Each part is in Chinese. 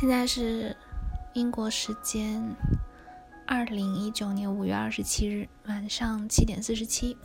现在是英国时间二零一九年五月二十七日晚上七点四十七，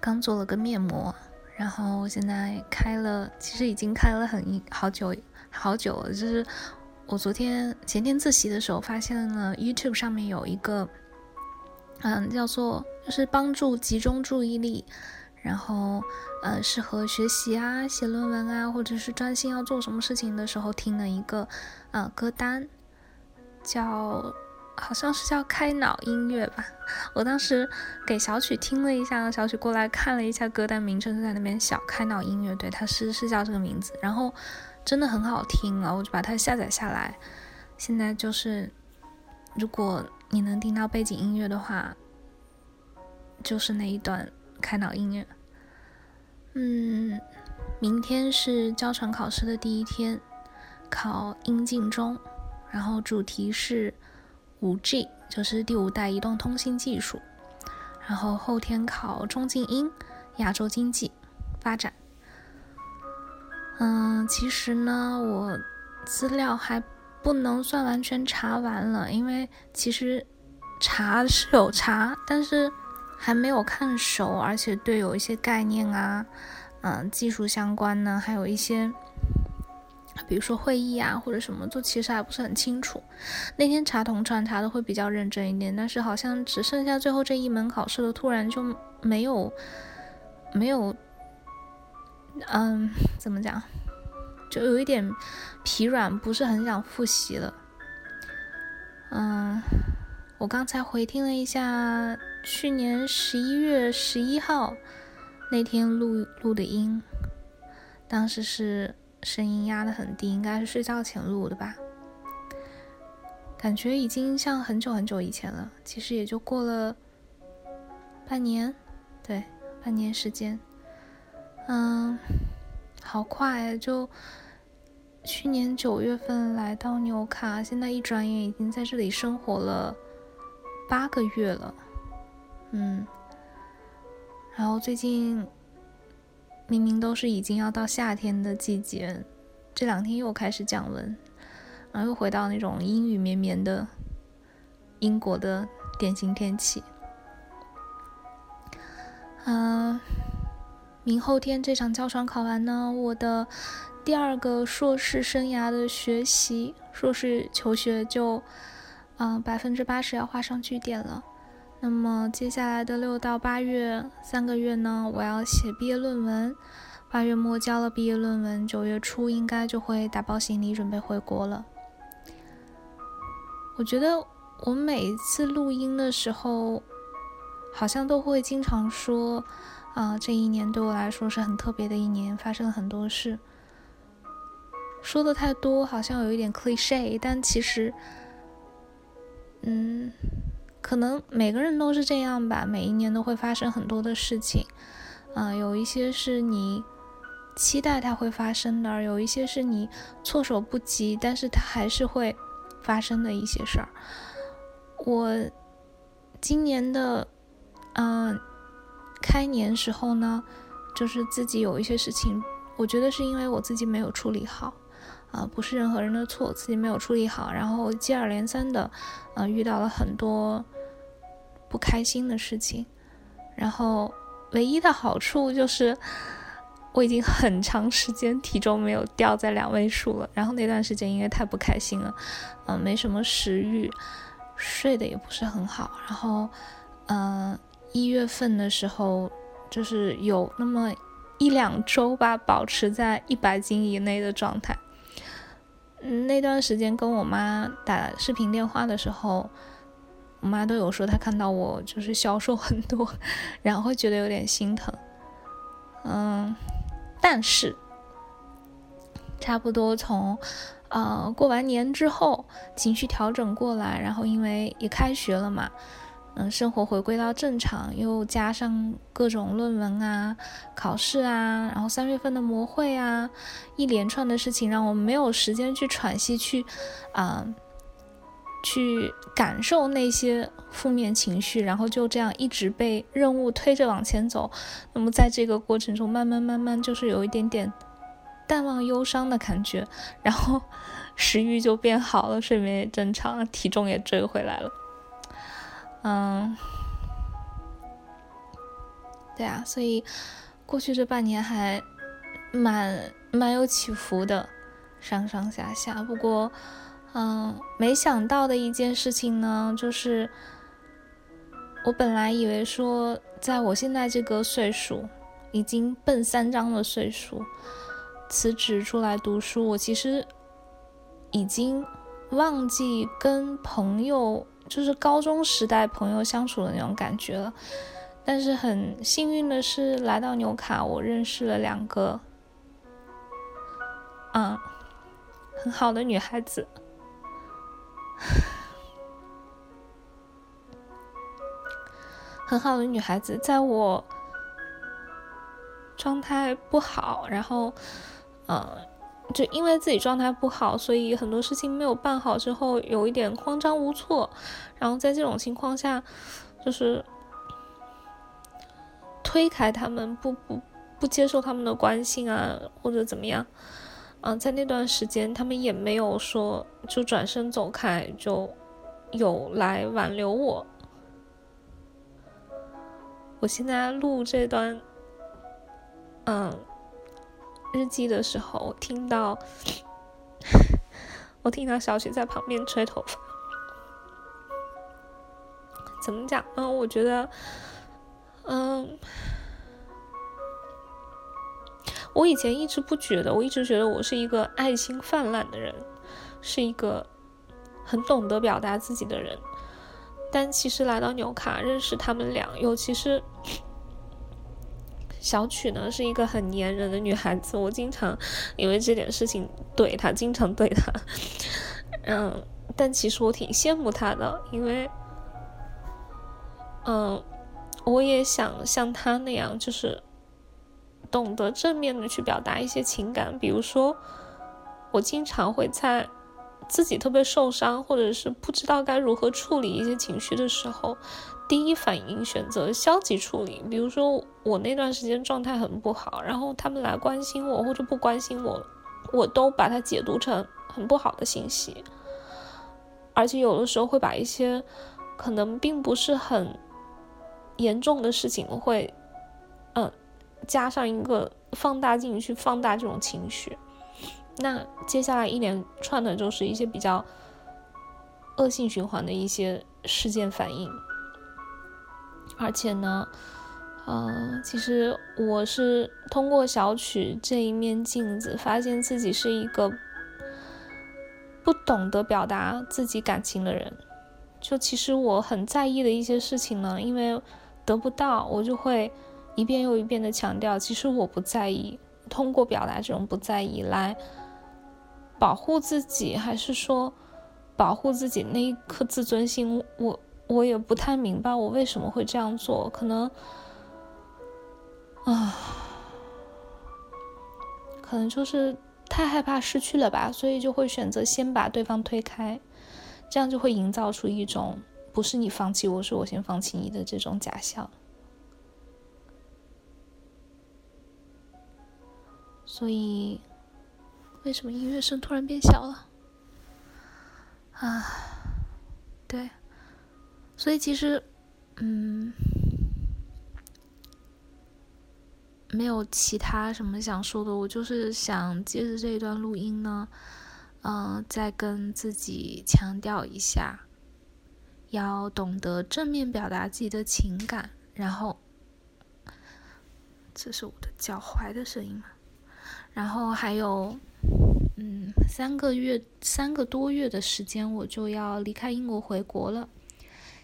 刚做了个面膜，然后现在开了，其实已经开了很好久好久了。就是我昨天前天自习的时候，发现了 YouTube 上面有一个，嗯，叫做就是帮助集中注意力。然后，呃，适合学习啊、写论文啊，或者是专心要做什么事情的时候听的一个，呃，歌单，叫好像是叫开脑音乐吧。我当时给小曲听了一下，小曲过来看了一下歌单名称，就在那边小开脑音乐，对，它是是叫这个名字。然后真的很好听啊，我就把它下载下来。现在就是，如果你能听到背景音乐的话，就是那一段。开脑音乐。嗯，明天是交程考试的第一天，考英进中，然后主题是五 G，就是第五代移动通信技术。然后后天考中进英，亚洲经济发展。嗯，其实呢，我资料还不能算完全查完了，因为其实查是有查，但是。还没有看熟，而且对有一些概念啊，嗯，技术相关呢，还有一些，比如说会议啊或者什么，就其实还不是很清楚。那天查同传查的会比较认真一点，但是好像只剩下最后这一门考试了，突然就没有没有，嗯，怎么讲，就有一点疲软，不是很想复习了。嗯，我刚才回听了一下。去年十一月十一号那天录录的音，当时是声音压得很低，应该是睡觉前录的吧。感觉已经像很久很久以前了，其实也就过了半年，对，半年时间。嗯，好快，就去年九月份来到纽卡，现在一转眼已经在这里生活了八个月了。嗯，然后最近明明都是已经要到夏天的季节，这两天又开始降温，然后又回到那种阴雨绵绵的英国的典型天气。嗯，明后天这场教传考完呢，我的第二个硕士生涯的学习，硕士求学就嗯百分之八十要画上句点了。那么接下来的六到八月三个月呢，我要写毕业论文。八月末交了毕业论文，九月初应该就会打包行李准备回国了。我觉得我每一次录音的时候，好像都会经常说，啊，这一年对我来说是很特别的一年，发生了很多事。说的太多，好像有一点 cliche，但其实，嗯。可能每个人都是这样吧，每一年都会发生很多的事情，啊，有一些是你期待它会发生的，有一些是你措手不及，但是它还是会发生的一些事儿。我今年的嗯开年时候呢，就是自己有一些事情，我觉得是因为我自己没有处理好。啊，不是任何人的错，自己没有处理好，然后接二连三的，呃，遇到了很多不开心的事情，然后唯一的好处就是我已经很长时间体重没有掉在两位数了，然后那段时间因为太不开心了，嗯，没什么食欲，睡得也不是很好，然后，嗯，一月份的时候就是有那么一两周吧，保持在一百斤以内的状态。嗯，那段时间跟我妈打视频电话的时候，我妈都有说她看到我就是消瘦很多，然后觉得有点心疼。嗯，但是差不多从呃过完年之后，情绪调整过来，然后因为也开学了嘛。嗯，生活回归到正常，又加上各种论文啊、考试啊，然后三月份的模会啊，一连串的事情让我没有时间去喘息，去啊，去感受那些负面情绪，然后就这样一直被任务推着往前走。那么在这个过程中，慢慢慢慢就是有一点点淡忘忧伤的感觉，然后 食欲就变好了，睡眠也正常了，体重也追回来了。嗯，对啊，所以过去这半年还蛮蛮有起伏的，上上下下。不过，嗯，没想到的一件事情呢，就是我本来以为说，在我现在这个岁数，已经奔三张的岁数，辞职出来读书，我其实。已经忘记跟朋友，就是高中时代朋友相处的那种感觉了。但是很幸运的是，来到纽卡，我认识了两个，嗯，很好的女孩子，很好的女孩子，在我状态不好，然后，呃。就因为自己状态不好，所以很多事情没有办好之后，有一点慌张无措。然后在这种情况下，就是推开他们，不不不接受他们的关心啊，或者怎么样。嗯，在那段时间，他们也没有说就转身走开，就有来挽留我。我现在录这段，嗯。日记的时候，我听到，我听到小雪在旁边吹头发。怎么讲呢？我觉得，嗯，我以前一直不觉得，我一直觉得我是一个爱心泛滥的人，是一个很懂得表达自己的人。但其实来到纽卡，认识他们俩，尤其是。小曲呢是一个很粘人的女孩子，我经常因为这点事情怼她，经常怼她。嗯，但其实我挺羡慕她的，因为，嗯，我也想像她那样，就是懂得正面的去表达一些情感。比如说，我经常会在自己特别受伤，或者是不知道该如何处理一些情绪的时候。第一反应选择消极处理，比如说我那段时间状态很不好，然后他们来关心我或者不关心我，我都把它解读成很不好的信息，而且有的时候会把一些可能并不是很严重的事情，会嗯加上一个放大镜去放大这种情绪，那接下来一连串的就是一些比较恶性循环的一些事件反应。而且呢，呃，其实我是通过小曲这一面镜子，发现自己是一个不懂得表达自己感情的人。就其实我很在意的一些事情呢，因为得不到，我就会一遍又一遍的强调，其实我不在意。通过表达这种不在意来保护自己，还是说保护自己那一颗自尊心？我。我也不太明白我为什么会这样做，可能啊，可能就是太害怕失去了吧，所以就会选择先把对方推开，这样就会营造出一种不是你放弃我，是我先放弃你的这种假象。所以，为什么音乐声突然变小了？啊，对。所以其实，嗯，没有其他什么想说的。我就是想接着这一段录音呢，嗯，再跟自己强调一下，要懂得正面表达自己的情感。然后，这是我的脚踝的声音嘛？然后还有，嗯，三个月、三个多月的时间，我就要离开英国回国了。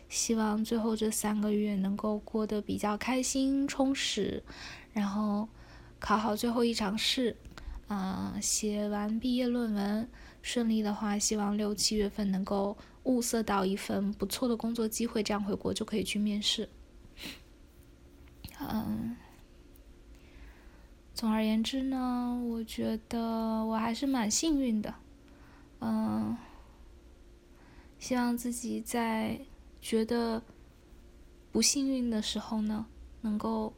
希望最后这三个月能够过得比较开心、充实，然后考好最后一场试，嗯，写完毕业论文，顺利的话，希望六七月份能够物色到一份不错的工作机会，这样回国就可以去面试。嗯，总而言之呢，我觉得我还是蛮幸运的，嗯，希望自己在。觉得不幸运的时候呢，能够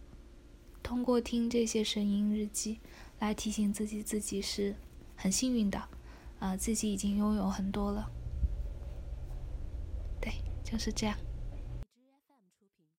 通过听这些声音日记来提醒自己，自己是很幸运的，啊，自己已经拥有很多了。对，就是这样。